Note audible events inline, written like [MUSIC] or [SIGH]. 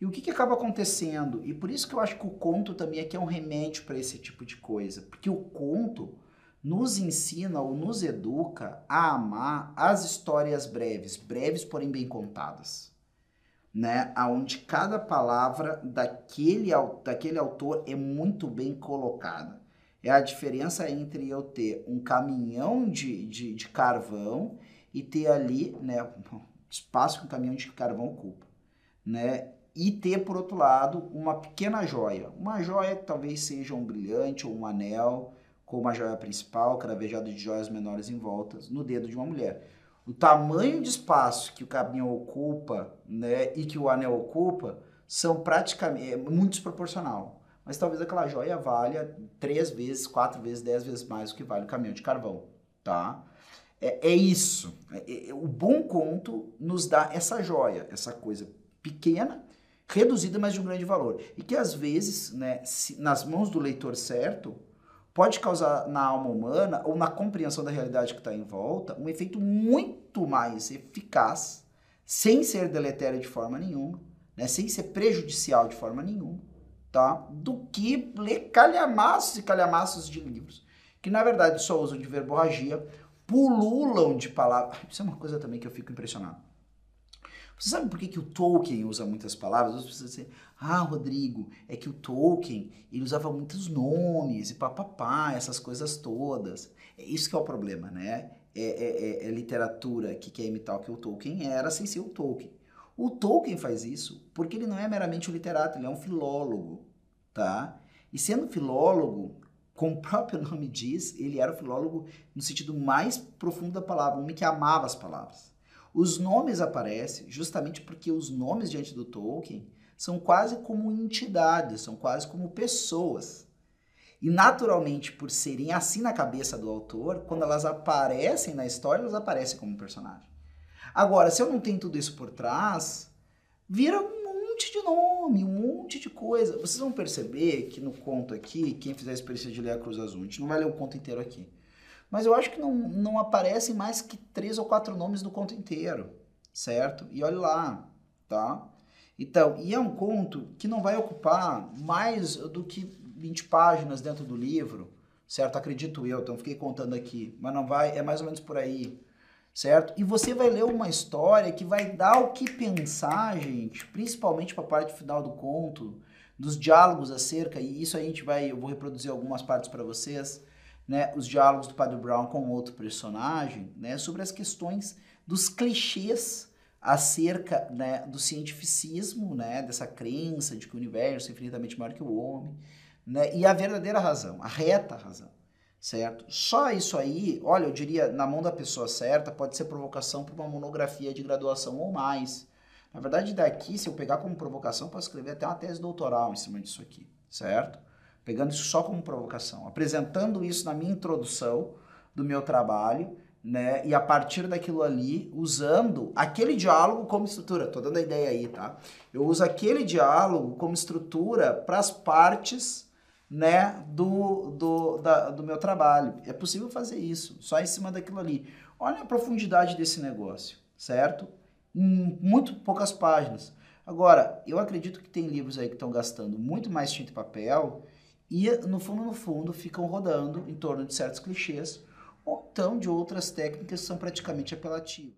E o que, que acaba acontecendo? E por isso que eu acho que o conto também aqui é um remédio para esse tipo de coisa. Porque o conto nos ensina ou nos educa a amar as histórias breves, breves porém bem contadas. Né? Onde cada palavra daquele, daquele autor é muito bem colocada. É a diferença entre eu ter um caminhão de, de, de carvão e ter ali né, [LAUGHS] espaço que um caminhão de carvão ocupa. Né? E ter, por outro lado, uma pequena joia. Uma joia que talvez seja um brilhante ou um anel, com uma joia principal, cravejado de joias menores em voltas, no dedo de uma mulher. O tamanho de espaço que o caminhão ocupa né, e que o anel ocupa são praticamente é muito desproporcional. Mas talvez aquela joia valha três vezes, quatro vezes, dez vezes mais do que vale o caminhão de carvão, tá? É, é isso. É, é, o bom conto nos dá essa joia, essa coisa pequena, reduzida, mas de um grande valor. E que às vezes, né, se, nas mãos do leitor certo, pode causar na alma humana ou na compreensão da realidade que está em volta um efeito muito mais eficaz, sem ser deletério de forma nenhuma, né, sem ser prejudicial de forma nenhuma, tá, do que ler calhamaços e calhamaços de livros que na verdade só usam de verborragia, pululam de palavras. Isso é uma coisa também que eu fico impressionado. Você sabe por que, que o Tolkien usa muitas palavras? As pessoas dizem, ah, Rodrigo, é que o Tolkien ele usava muitos nomes e papapá, essas coisas todas. É isso que é o problema, né? É, é, é, é literatura que quer imitar o que o Tolkien era sem ser o Tolkien. O Tolkien faz isso porque ele não é meramente um literato, ele é um filólogo, tá? E sendo filólogo, como o próprio [LAUGHS] nome diz, ele era um filólogo no sentido mais profundo da palavra, um homem que amava as palavras. Os nomes aparecem justamente porque os nomes diante do Tolkien são quase como entidades, são quase como pessoas. E naturalmente, por serem assim na cabeça do autor, quando elas aparecem na história, elas aparecem como personagem. Agora, se eu não tenho tudo isso por trás, vira um monte de nome, um monte de coisa. Vocês vão perceber que no conto aqui, quem fizer a experiência de ler a Cruz Azul, a gente não vai ler o conto inteiro aqui. Mas eu acho que não, não aparecem mais que três ou quatro nomes do conto inteiro, certo? E olha lá, tá? Então, e é um conto que não vai ocupar mais do que 20 páginas dentro do livro, certo? Acredito eu, então fiquei contando aqui, mas não vai, é mais ou menos por aí, certo? E você vai ler uma história que vai dar o que pensar, gente, principalmente para a parte final do conto, dos diálogos acerca, e isso a gente vai, eu vou reproduzir algumas partes para vocês, né, os diálogos do Padre Brown com outro personagem, né, sobre as questões dos clichês acerca né, do cientificismo, né, dessa crença de que o universo é infinitamente maior que o homem, né, e a verdadeira razão, a reta razão, certo? Só isso aí, olha, eu diria, na mão da pessoa certa, pode ser provocação para uma monografia de graduação ou mais. Na verdade, daqui, se eu pegar como provocação, posso escrever até uma tese doutoral em cima disso aqui, certo? Pegando isso só como provocação, apresentando isso na minha introdução do meu trabalho, né? E a partir daquilo ali, usando aquele diálogo como estrutura. Tô dando a ideia aí, tá? Eu uso aquele diálogo como estrutura para as partes, né, do, do, da, do meu trabalho. É possível fazer isso, só em cima daquilo ali. Olha a profundidade desse negócio, certo? Em muito poucas páginas. Agora, eu acredito que tem livros aí que estão gastando muito mais tinta e papel e no fundo, no fundo, ficam rodando em torno de certos clichês ou então de outras técnicas que são praticamente apelativas.